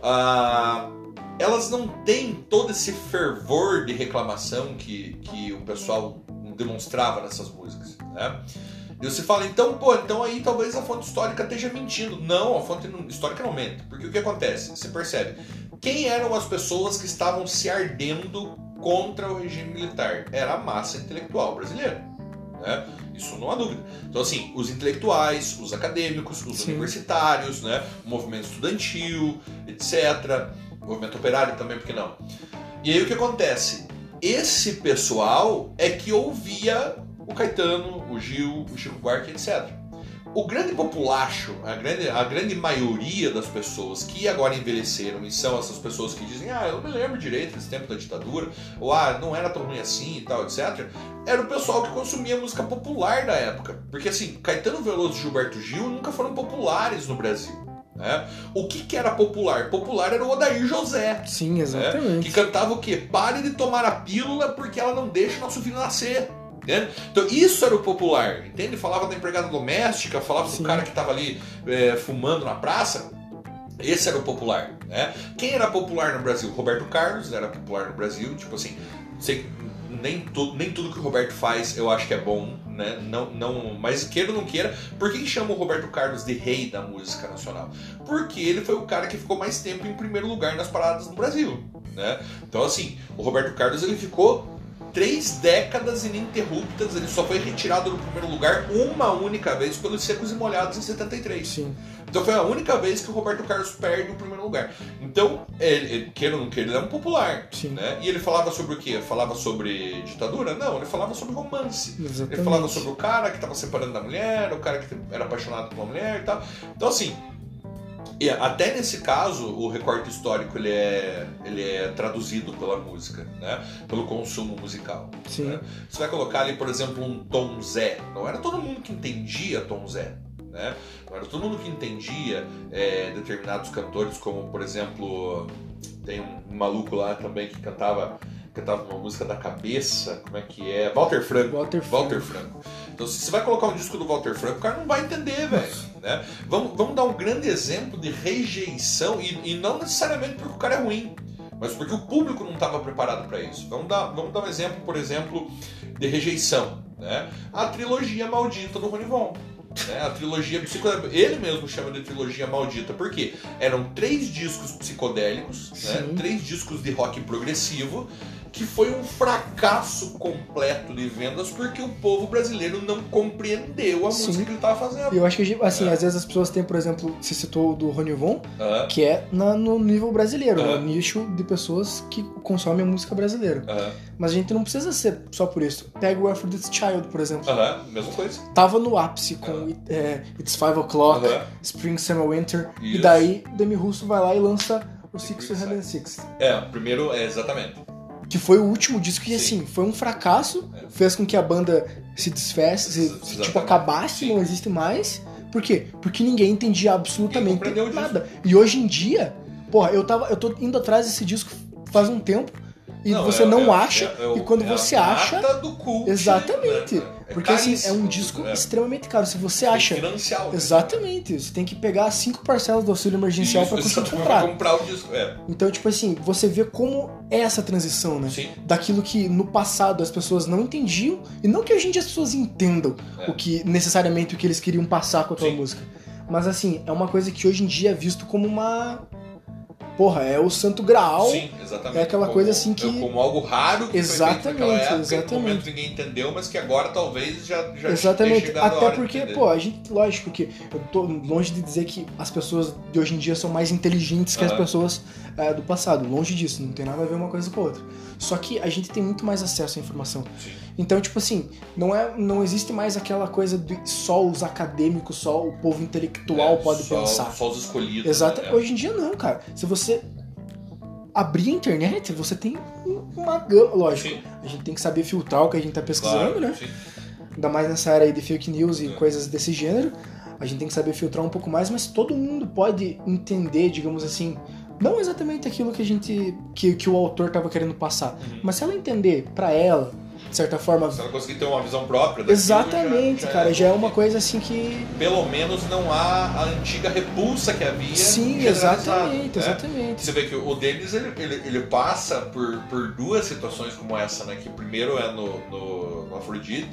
ah, elas não têm todo esse fervor de reclamação que, que o pessoal demonstrava nessas músicas, né? E você fala, então, pô, então aí talvez a fonte histórica esteja mentindo. Não, a fonte histórica não mente. Porque o que acontece? Você percebe. Quem eram as pessoas que estavam se ardendo contra o regime militar? Era a massa intelectual brasileira. Né? Isso não há dúvida. Então, assim, os intelectuais, os acadêmicos, os Sim. universitários, né? o movimento estudantil, etc. O movimento operário também, por que não? E aí o que acontece? Esse pessoal é que ouvia o Caetano, o Gil, o Chico Buarque, etc. O grande populacho, a grande, a grande maioria das pessoas que agora envelheceram e são essas pessoas que dizem, ah, eu não me lembro direito desse tempo da ditadura, ou ah, não era tão ruim assim e tal, etc., era o pessoal que consumia música popular da época. Porque assim, Caetano Veloso e Gilberto Gil nunca foram populares no Brasil. Né? O que, que era popular? Popular era o Odair José. Sim, Que exatamente. cantava o quê? Pare de tomar a pílula porque ela não deixa nosso filho nascer. Entende? Então isso era o popular, entende? Falava da empregada doméstica, falava Sim. do cara que estava ali é, fumando na praça. Esse era o popular, né? Quem era popular no Brasil? Roberto Carlos era popular no Brasil, tipo assim, sei nem, tu, nem tudo que o Roberto faz eu acho que é bom, né? Não, não, mas queira ou não queira, por que, que chama o Roberto Carlos de rei da música nacional? Porque ele foi o cara que ficou mais tempo em primeiro lugar nas paradas no Brasil, né? Então assim, o Roberto Carlos ele ficou três décadas ininterruptas, ele só foi retirado do primeiro lugar uma única vez pelos Secos e Molhados em 73. Sim. Então foi a única vez que o Roberto Carlos perde o primeiro lugar. Então, ele, ele queira ou não queira, ele é um popular. Sim. Né? E ele falava sobre o quê? Falava sobre ditadura? Não, ele falava sobre romance. Exatamente. Ele falava sobre o cara que estava separando da mulher, o cara que era apaixonado uma mulher e tal. Então, assim, e até nesse caso, o recorte histórico ele é, ele é traduzido pela música, né? pelo consumo musical. Sim. né? Você vai colocar ali, por exemplo, um Tom Zé. Não era todo mundo que entendia Tom Zé. né? Não era todo mundo que entendia é, determinados cantores, como por exemplo, tem um maluco lá também que cantava cantava uma música da cabeça, como é que é? Walter Franco. Walter Franco. Walter Franco. Então, se você vai colocar um disco do Walter Franco, o cara não vai entender, velho. Né? Vamos, vamos dar um grande exemplo de rejeição, e, e não necessariamente porque o cara é ruim, mas porque o público não estava preparado para isso. Vamos dar, vamos dar um exemplo, por exemplo, de rejeição. Né? A trilogia maldita do Ronivon. Né? A trilogia psicodélica. Ele mesmo chama de trilogia maldita, porque eram três discos psicodélicos, né? três discos de rock progressivo, que foi um fracasso completo de vendas porque o povo brasileiro não compreendeu a Sim. música que ele estava fazendo. E eu acho que, assim, É. às vezes as pessoas têm, por exemplo, se citou o do Rony Von, Aham, que é na- no nível brasileiro, Aham. no nicho de pessoas que consomem a música brasileira. Mas a gente não precisa ser só por isso. Pega o Aphrodite's Child, por exemplo. aham, mesma coisa. Tava no ápice com é, It's Five O'Clock. Spring, Summer, Winter. E Isso. daí Demi Russo vai lá e lança o Secret 606. É, o primeiro é exatamente. Que foi o último disco Sim. assim, foi um fracasso. Fez com que a banda se desfesse, se, tipo, acabasse, não existe mais. Por quê? Porque ninguém entendia absolutamente nada. E hoje em dia, porra, eu, tava, eu tô indo atrás desse disco faz um tempo e você é- não é- acha, é- e quando é você acha. Exatamente. né? Porque assim, é um disco né? extremamente caro. Se você acha. financiar disco. Exatamente. Você tem que pegar cinco parcelas do auxílio emergencial pra conseguir comprar. pra comprar o disco. É, Então, tipo assim, você vê como é essa transição, né? sim. Daquilo que no passado as pessoas não entendiam, e não que hoje em dia as pessoas entendam É. o que necessariamente o que eles queriam passar com aquela Sim. música. Mas assim, é uma coisa que hoje em dia é visto como uma. Porra, é o santo graal. Sim, exatamente. é aquela coisa assim que- é Como algo raro que Exatamente, foi época, exatamente. no momento ninguém entendeu, mas que agora talvez já, já Exatamente. Até porque, pô, a gente, lógico que eu tô longe de dizer que as pessoas de hoje em dia são mais inteligentes que as Aham. pessoas é, do passado. Longe disso, não tem nada a ver uma coisa com a outra. Só que a gente tem muito mais acesso à informação. Sim. Então, tipo assim, não, é, não existe mais aquela coisa de só os acadêmicos, só o povo intelectual É, pode só, pensar. Só os escolhidos. Exato. né? Hoje em dia não, cara. Se você abrir a internet, você tem uma gama. Lógico, Sim. a gente tem que saber filtrar o que a gente tá pesquisando, Claro, né? sim. Ainda mais nessa área aí de fake news e É. coisas desse gênero. A gente tem que saber filtrar um pouco mais, mas todo mundo pode entender, digamos assim, não exatamente aquilo que a gente. que, que o autor tava querendo passar. Uhum. Mas se ela entender pra ela, de certa forma. Se ela conseguir ter uma visão própria daquilo, Exatamente, já- já cara, já é uma coisa assim que. Pelo menos não há a antiga repulsa que havia. Sim, exatamente, né? exatamente. Você vê que o Denis ele, ele, ele passa por, por duas situações como essa, né? Que primeiro é no, no, no Afrodite,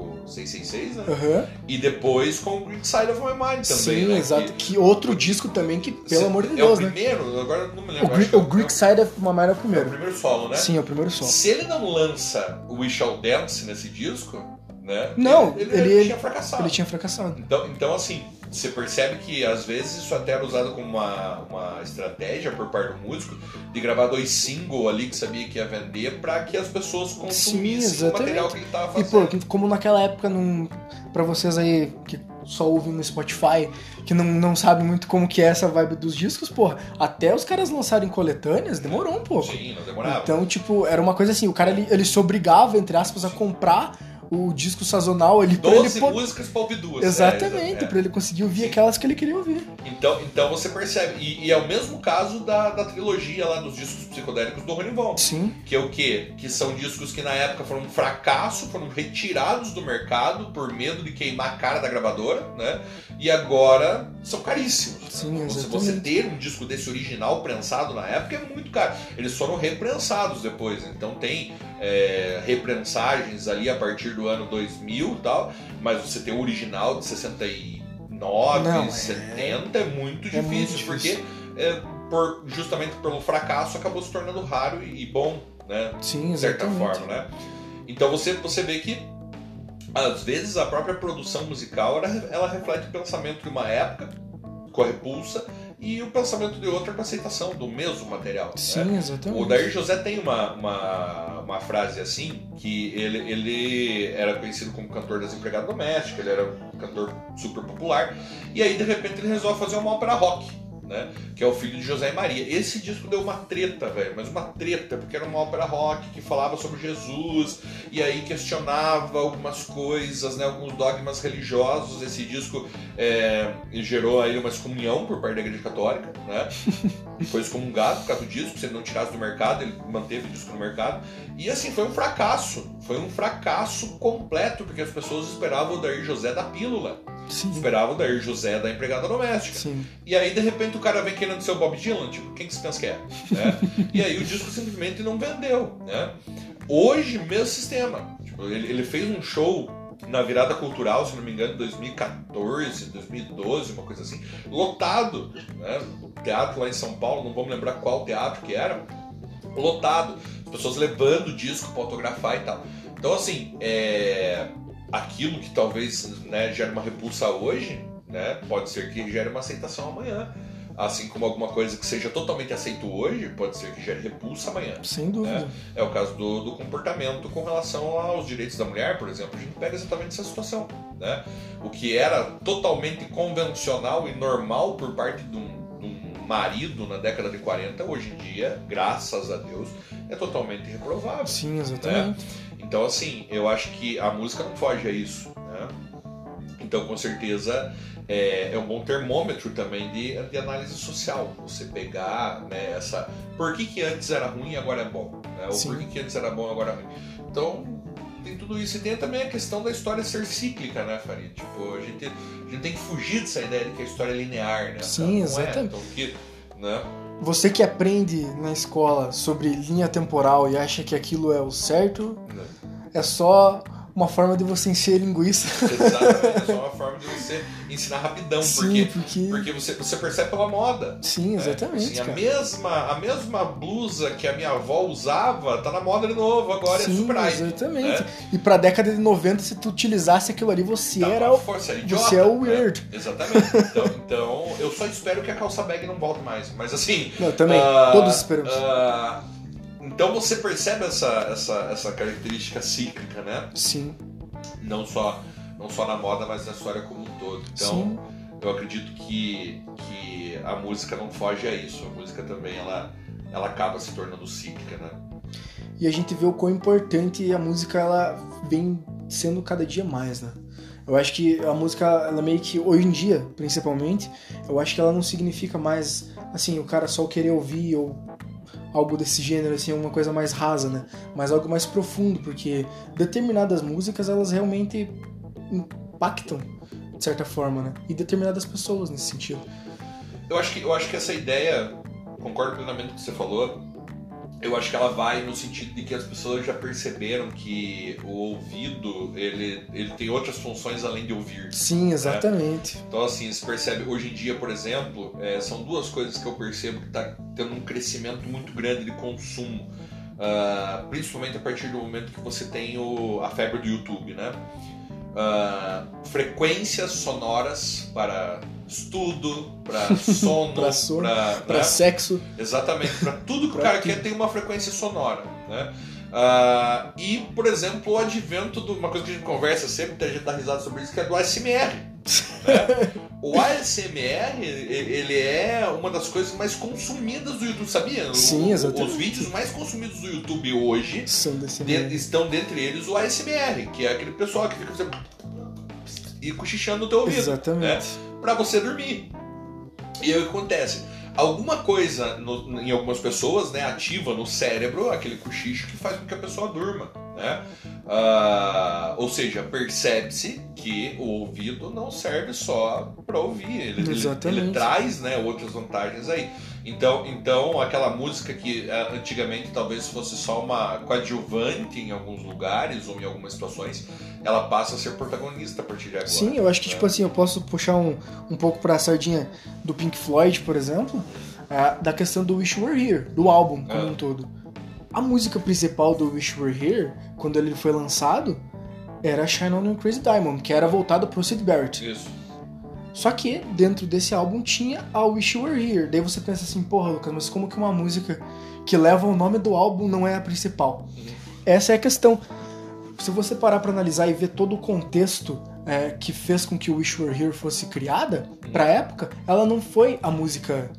o 666, né? Aham. E depois com o Greek Side of My Mind também. Sim, né? exato. Que- Que outro disco também que, pelo amor de é Deus, o né? primeiro, agora eu não me O, lembro. Greek, o é Greek Side of My Mind é o é o primeiro. primeiro solo, né? Sim, é o primeiro som. Se ele não lança o We Shall Dance nesse disco, né? Não, ele, ele- ele tinha fracassado. Ele tinha fracassado. Então, então, assim, você percebe que às vezes isso até era usado como uma, uma estratégia por parte do músico de gravar dois singles ali que sabia que ia vender pra que as pessoas consumissem o exatamente. material que ele tava E fazendo. pô, como naquela época, não, pra vocês aí que só ouvem no Spotify, que não, não sabem muito como que é essa vibe dos discos, porra, até os caras lançarem coletâneas, demorou um pouco. Sim, não demorava. Então, tipo, era uma coisa assim, o cara ele, ele se obrigava, entre aspas, a comprar o disco sazonal ele pra ele 12 po- músicas pra ouvir duas. Exatamente, É, pra ele conseguir ouvir Sim. aquelas que ele queria ouvir. Então, então você percebe. E, e é o mesmo caso da, da trilogia lá dos discos psicodélicos do Rony Von. Sim, Que é o quê? Que são discos que na época foram um fracasso, foram retirados do mercado por medo de queimar a cara da gravadora, né? E agora são caríssimos. Sim, você, exatamente. você ter um disco desse original prensado na época é muito caro. Eles foram reprensados depois, então tem é, reprensagens ali a partir do ano 2000 e tal, mas você tem o original de 69, Não, é- 70 é muito é difícil, muito porque é, por, justamente pelo fracasso acabou se tornando raro e, e bom, né? sim, De certa exatamente. forma, né? Então você, você vê que às vezes a própria produção musical ela, ela reflete o pensamento de uma época com a repulsa e o pensamento de outra com a aceitação do mesmo material. né? Sim, exatamente. O Dair José tem uma, uma, uma frase assim, que ele, ele era conhecido como cantor das empregadas domésticas, ele era um cantor super popular, e aí de repente ele resolve fazer uma ópera rock. Né? Que é o filho de José e Maria. Esse disco deu uma treta, velho, mas uma treta, porque era uma ópera rock que falava sobre Jesus e aí questionava algumas coisas, né? Alguns dogmas religiosos. Esse disco é, gerou aí uma excomunhão por parte da Igreja Católica, né? Foi excomungado por causa do disco, se ele não tirasse do mercado, ele manteve o disco no mercado. E assim, foi um fracasso. Foi um fracasso completo, porque as pessoas esperavam o Dair José da pílula. Sim. Esperavam o Dair José da empregada doméstica. Sim. E aí, de repente, o cara vem querendo ser o Bob Dylan, tipo, quem que se pensa que é? Né? e aí o disco simplesmente não vendeu, né? Hoje, mesmo sistema. Tipo, ele, ele fez um show na virada cultural, se não me engano, em 2014, 2012, uma coisa assim, lotado, né? Teatro lá em São Paulo, não me lembrar qual teatro que era, lotado, as pessoas levando o disco para autografar e tal. Então, assim, é... aquilo que talvez né, gere uma repulsa hoje, né, pode ser que gere uma aceitação amanhã. Assim como alguma coisa que seja totalmente aceito hoje, pode ser que gere repulsa amanhã. Sem dúvida. né? É o caso do, do comportamento com relação aos direitos da mulher, por exemplo. A gente pega exatamente essa situação. Né? O que era totalmente convencional e normal por parte de um, de um marido na década de 40, hoje em dia, graças a Deus, é totalmente reprovável. Sim, exatamente. Então, assim, eu acho que a música não foge a isso. Então, com certeza, é, é um bom termômetro também de, de análise social. Você pegar né, essa. Por que, que antes era ruim e agora é bom? Né? Ou Sim. por que, que antes era bom e agora é ruim? Então, tem tudo isso. E tem também a questão da história ser cíclica, né, Farid? Tipo, a gente, a gente tem que fugir dessa ideia de que a história é linear, né? Sim, é. exatamente. Então, que, né? Você que aprende na escola sobre linha temporal e acha que aquilo é o certo, é só uma forma de você encher linguiça. Exatamente, é só uma forma de você ensinar rapidão, Sim, porque, porque- porque você, você percebe pela moda. Sim, né? exatamente, Assim, a, mesma, a mesma blusa que a minha avó usava tá na moda de novo, agora é Sim, super hype. exatamente. né? E pra década de 90, se tu utilizasse aquilo ali, você era força idiota, você é o né? weird. Exatamente. Então, então, eu só espero que a calça bag não volte mais. Mas assim. Não, também, ah, todos esperamos. ah, então você percebe essa, essa, essa característica cíclica, né? Sim, Não só, não só na moda, mas na história como um todo. Então, sim. eu acredito que, que a música não foge a isso. A música também ela, ela acaba se tornando cíclica, né? E a gente vê o quão importante a música ela vem sendo cada dia mais, né? Eu acho que a música, ela meio que, hoje em dia, principalmente, eu acho que ela não significa mais, assim, o cara só querer ouvir ou algo desse gênero, assim, uma coisa mais rasa, né? Mas algo mais profundo, porque determinadas músicas, elas realmente impactam, de certa forma, né? E determinadas pessoas nesse sentido. Eu acho que, eu acho que essa ideia, concordo plenamente com o que você falou, eu acho que ela vai no sentido de que as pessoas já perceberam que o ouvido, ele, ele tem outras funções além de ouvir. Sim, exatamente. Então, assim, se percebe, hoje em dia, por exemplo, é, são duas coisas que eu percebo que está tendo um crescimento muito grande de consumo. Ah, principalmente a partir do momento que você tem o, a febre do YouTube, né? Ah, frequências sonoras para estudo, para sono, Pra né? sexo, Exatamente, para tudo que o cara quer tem uma frequência sonora, né? Ah, e, por exemplo, o advento de uma coisa que a gente conversa sempre, a gente dá risada sobre isso, que é do ASMR. Né? O ASMR, ele é uma das coisas mais consumidas do YouTube, sabia? Sim, exatamente. Os vídeos mais consumidos do YouTube hoje de- estão dentre eles o ASMR, que é aquele pessoal que fica fazendo e cochichando no teu ouvido Exatamente. para você dormir. E aí o que acontece? Alguma coisa no- em algumas pessoas né, ativa no cérebro aquele cochicho que faz com que a pessoa durma. Né? Ah, ou seja, percebe-se que o ouvido não serve só para ouvir, ele, ele- ele traz né, outras vantagens aí. Então, então aquela música que ah, antigamente talvez fosse só uma coadjuvante em alguns lugares ou em algumas situações, ela passa a ser protagonista a partir de agora. Sim, eu acho que, né? tipo assim, eu posso puxar um, um pouco pra sardinha do Pink Floyd, por exemplo, ah, da questão do Wish Were Here, do álbum como Ah. um todo. A música principal do Wish You Were Here, quando ele foi lançado, era Shine On You Crazy Diamond, que era voltado pro Sid Barrett. Isso. Só que dentro desse álbum tinha a Wish You Were Here. Daí você pensa assim, porra, Lucas, mas como que uma música que leva o nome do álbum não é a principal? Uhum. Essa é a questão. Se você parar pra analisar e ver todo o contexto é, que fez com que o Wish Were Here fosse criada, pra época, ela não foi a música.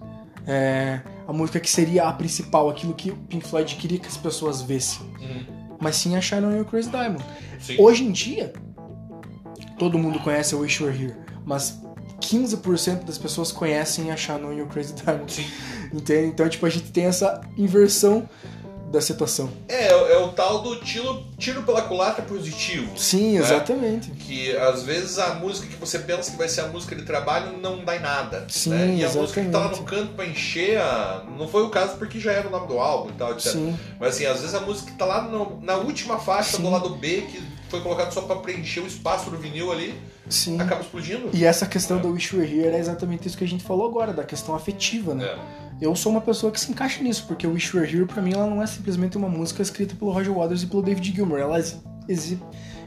é, a música que seria a principal, aquilo que o Pink Floyd queria que as pessoas vissem. Uhum. Mas sim a Shine on Your Crazy Diamond. Sim. Hoje em dia, todo mundo conhece a Wish Were Here, mas 15% das pessoas conhecem a Shine on Your Crazy Diamond. Sim. Entende? Então, tipo, a gente tem essa inversão da situação. É, é o tal do tiro, tiro pela culatra positivo. Sim, né? exatamente. Que às vezes a música que você pensa que vai ser a música de trabalho não dá em nada. Sim, né? E a música que tá lá no canto pra encher, a... não foi o caso porque já era o nome do álbum e tal, etc. Sim, Mas assim, às vezes a música que tá lá no- na última faixa Sim. do lado B, que foi colocado só pra preencher o espaço do vinil ali, sim. acaba explodindo. E essa questão É. do Wish Were Here é exatamente isso que a gente falou agora, da questão afetiva, né? É. Eu sou uma pessoa que se encaixa nisso, porque o Wish Were Here, pra mim, ela não é simplesmente uma música escrita pelo Roger Waters e pelo David Gilmour. Ela, exi-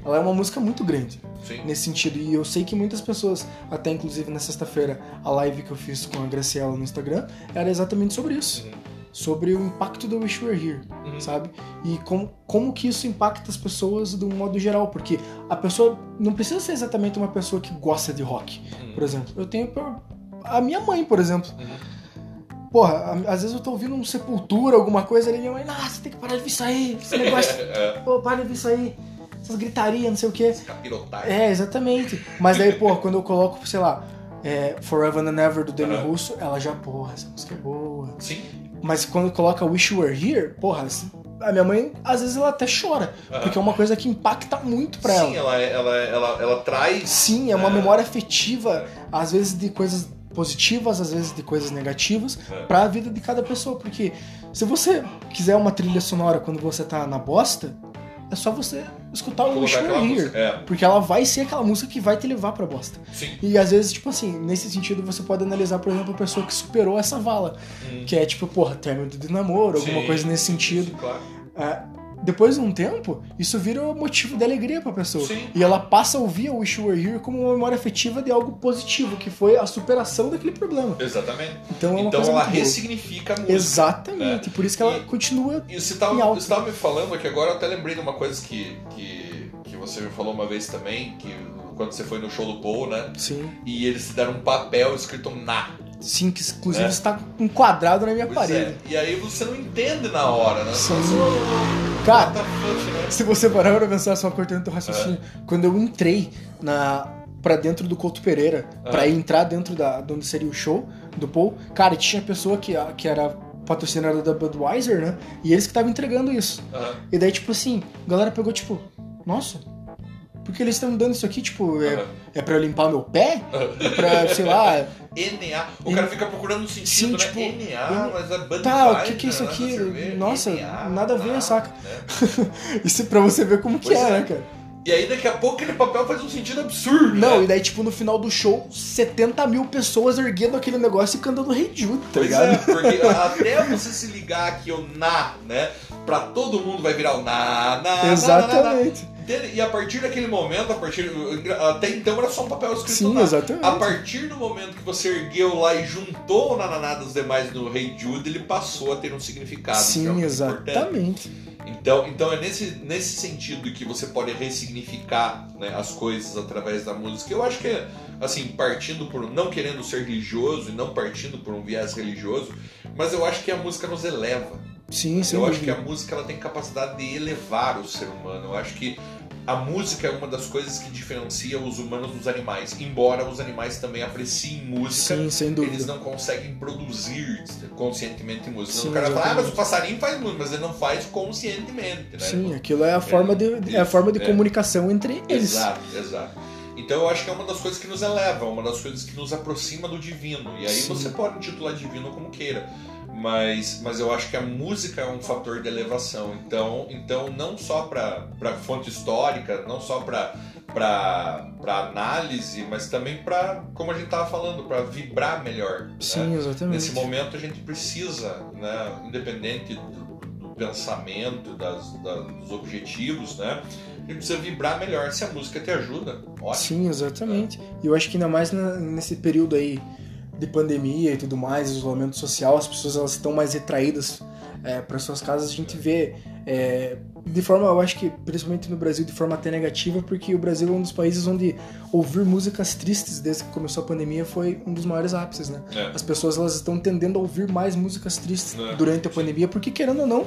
ela é uma música muito grande Sim. nesse sentido. E eu sei que muitas pessoas, até inclusive na sexta-feira, a live que eu fiz com a Graciela no Instagram, era exatamente sobre isso. Uhum. Sobre o impacto do Wish Were Here, Uhum. sabe? E como, como que isso impacta as pessoas de um modo geral. Porque a pessoa não precisa ser exatamente uma pessoa que gosta de rock, Uhum. por exemplo. Eu tenho a minha mãe, por exemplo. Uhum. Porra, às vezes eu tô ouvindo um Sepultura, alguma coisa ali, minha mãe, ah, você tem que parar de ver isso aí, esse negócio, É, pô, para de ver isso aí, essas gritarias, não sei o quê. capirotar. É, exatamente. Mas daí, pô, quando eu coloco, sei lá, é, Forever and Ever do Demi Aham. Russo, ela já, porra, essa música é boa. Sim. Mas quando coloca Wish You Were Here, porra, a minha mãe, às vezes ela até chora, porque é uma coisa que impacta muito pra Sim, ela. ela, ela, ela, ela traz. Sim, é uma É. memória afetiva, às vezes de coisas positivas, às vezes de coisas negativas, É. pra vida de cada pessoa. Porque se você quiser uma trilha sonora quando você tá na bosta, é só você escutar o Wish You Here. É, Porque ela vai ser aquela música que vai te levar pra bosta. sim. E às vezes, tipo assim, nesse sentido você pode analisar, por exemplo, a pessoa que superou essa vala. Hum. Que é tipo, porra, término de namoro, alguma Sim, coisa nesse sentido. sim, claro. É, depois de um tempo, isso vira motivo de alegria pra pessoa. Sim. E ela passa a ouvir a Wish You Were Here como uma memória afetiva de algo positivo, que foi a superação daquele problema. Exatamente. Então é Então ela muito boa. ressignifica a música. Exatamente, por isso que ela E- continua. E você estava alta. você tava me falando aqui agora, eu até lembrei de uma coisa que, que, que você me falou uma vez também, que quando você foi no show do Paul, né? Sim, E eles te deram um papel escrito na. sim, que inclusive É. está enquadrado na minha Pois parede. é. E aí você não entende na hora, né? Sim. Você Cara, né? se você parar pra pensar, só cortando teu raciocínio, É. quando eu entrei na para dentro do Couto Pereira, Ah. pra entrar dentro da de onde seria o show do Paul, cara, tinha pessoa que, que era patrocinadora da Budweiser, né? E eles que estavam entregando isso. Aham. E daí, tipo assim, a galera pegou, tipo, nossa, por que eles estão dando isso aqui? Tipo, é, Aham. é pra eu limpar meu pé? É pra, sei lá, NA. O cara fica procurando um sentido, Sim, né? tipo, NA, N- mas é Budweiser, Tá, o que que é isso né, aqui? Nossa, NA, nada a ver, tá, saca? né? isso é pra você ver como que Pois é, é. né, cara? E aí daqui a pouco aquele papel faz um sentido absurdo. Não, né? e daí, tipo, no final do show, 70 mil pessoas erguendo aquele negócio e cantando Rei Jude, tá Pois ligado? é, porque até você se ligar que o na, né? Pra todo mundo vai virar o na, na, na, na, na, Exatamente. na. E a partir daquele momento, a partir até então era só um papel escrito Sim, na. exatamente. A partir do momento que você ergueu lá e juntou o nananá dos demais no Rei Jude, ele passou a ter um significado. é Sim, importante. exatamente. Então, então é nesse, nesse sentido que você pode ressignificar né, as coisas através da música. Eu acho que é, assim, partindo por. não querendo ser religioso e não partindo por um viés religioso, mas eu acho que a música nos eleva. Sim, sem eu acho que a música ela tem capacidade de elevar o ser humano. Eu acho que a música é uma das coisas que diferencia os humanos dos animais. Embora os animais também apreciem música, Sim, eles não conseguem produzir conscientemente música. Sim, o cara fala, ah, mas o passarinho faz música, mas ele não faz conscientemente, né? Sim, aquilo é a forma de, é a forma de É. comunicação entre eles. Exato, exato. Então eu acho que é uma das coisas que nos eleva, uma das coisas que nos aproxima do divino. E aí Sim. você pode intitular divino como queira. Mas, mas eu acho que a música é um fator de elevação. Então, então não só para fonte histórica, não só para para análise, mas também para, como a gente estava falando, para vibrar melhor. né? Sim, exatamente. Nesse momento a gente precisa, né, independente do, do pensamento, das, da- dos objetivos, né, a gente precisa vibrar melhor. Se a música te ajuda, ótimo. Sim, exatamente. E eu acho que ainda mais na- nesse período aí de pandemia e tudo mais, isolamento social, as pessoas elas estão mais retraídas para suas casas. A gente vê é, de forma, eu acho que principalmente no Brasil, de forma até negativa, porque o Brasil é um dos países onde ouvir músicas tristes desde que começou a pandemia foi um dos maiores ápices, né? É. As pessoas elas estão tendendo a ouvir mais músicas tristes É, durante a pandemia, porque querendo ou não,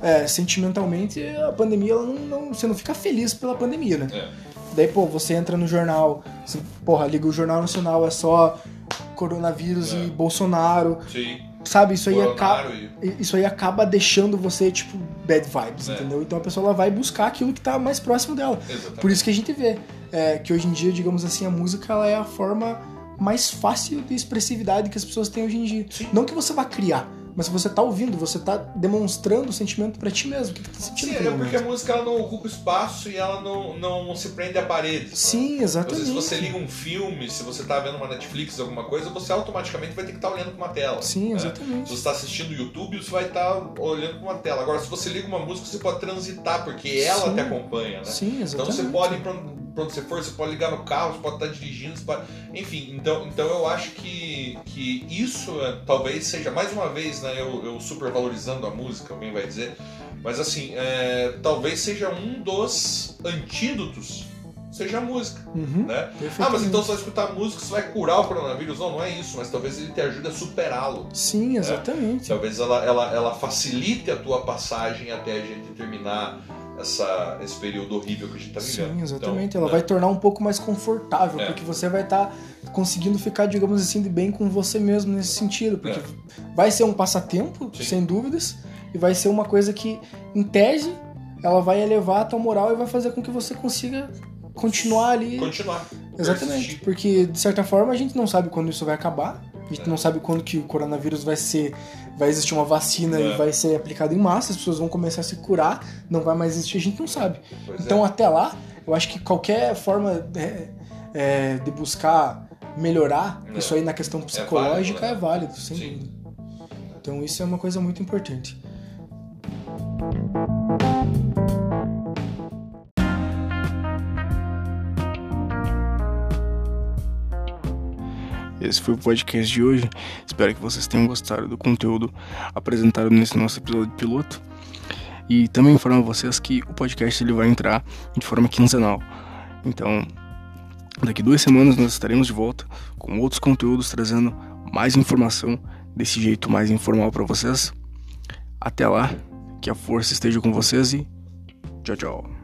é, sentimentalmente, a pandemia, ela não, não- você não fica feliz pela pandemia, né? É. Daí, pô, você entra no jornal, você, porra, liga o Jornal Nacional, é só coronavírus É. e Bolsonaro, Sim. sabe? Isso aí acaba e- isso aí acaba deixando você, tipo, bad vibes, É. entendeu? Então a pessoa ela vai buscar aquilo que tá mais próximo dela. Exatamente. Por isso que a gente vê é, que hoje em dia, digamos assim, a música ela é a forma mais fácil de expressividade que as pessoas têm hoje em dia. Sim. Não que você vá criar, mas você tá ouvindo, você tá demonstrando o sentimento pra ti mesmo. O que, que tá sentindo Sim, é porque a música ela não ocupa espaço e ela não, não se prende a paredes. Sim, Às exatamente. vezes você liga um filme, se você tá vendo uma Netflix, alguma coisa, você automaticamente vai ter que estar olhando para uma tela. Sim, né? exatamente. Se você está assistindo o YouTube, você vai estar olhando para uma tela. Agora, se você liga uma música, você pode transitar, porque ela Sim. te acompanha, né? Sim, Então exatamente. você pode ir pra pra onde você for, você pode ligar no carro, você pode estar dirigindo, você pode... enfim. Então, então eu acho que, que isso é, talvez seja, mais uma vez, né, eu, eu super valorizando a música, alguém vai dizer, mas assim, é, talvez seja um dos antídotos, seja a música, Uhum, né? Ah, mas então só escutar música você vai curar o coronavírus? Não, não é isso, mas talvez ele te ajude a superá-lo. Sim, exatamente. Talvez ela, ela, ela facilite a tua passagem até a gente terminar essa, esse período horrível que a gente está vivendo. Sim, exatamente. Então, Ela né? vai tornar um pouco mais confortável, É. porque você vai estar conseguindo ficar, digamos assim, de bem com você mesmo nesse sentido. Porque É. vai ser um passatempo, Sim. sem dúvidas, e vai ser uma coisa que, em tese, ela vai elevar a tua moral e vai fazer com que você consiga continuar ali. continuar. Exatamente. persistir. Porque, de certa forma, a gente não sabe quando isso vai acabar. A gente É. não sabe quando que o coronavírus vai ser. Vai existir uma vacina É. e vai ser aplicada em massa, as pessoas vão começar a se curar, não vai mais existir, a gente não sabe. Pois é. Então, até lá, eu acho que qualquer forma é, é, de buscar melhorar É. isso aí na questão psicológica válido, né? é válido, sem Sim. dúvida. Então, isso é uma coisa muito importante. Esse foi o podcast de hoje. Espero que vocês tenham gostado do conteúdo apresentado nesse nosso episódio piloto. E também informo vocês que o podcast ele vai entrar de forma quinzenal. Então, daqui duas semanas nós estaremos de volta com outros conteúdos trazendo mais informação desse jeito mais informal para vocês. Até lá, que a força esteja com vocês e tchau, tchau.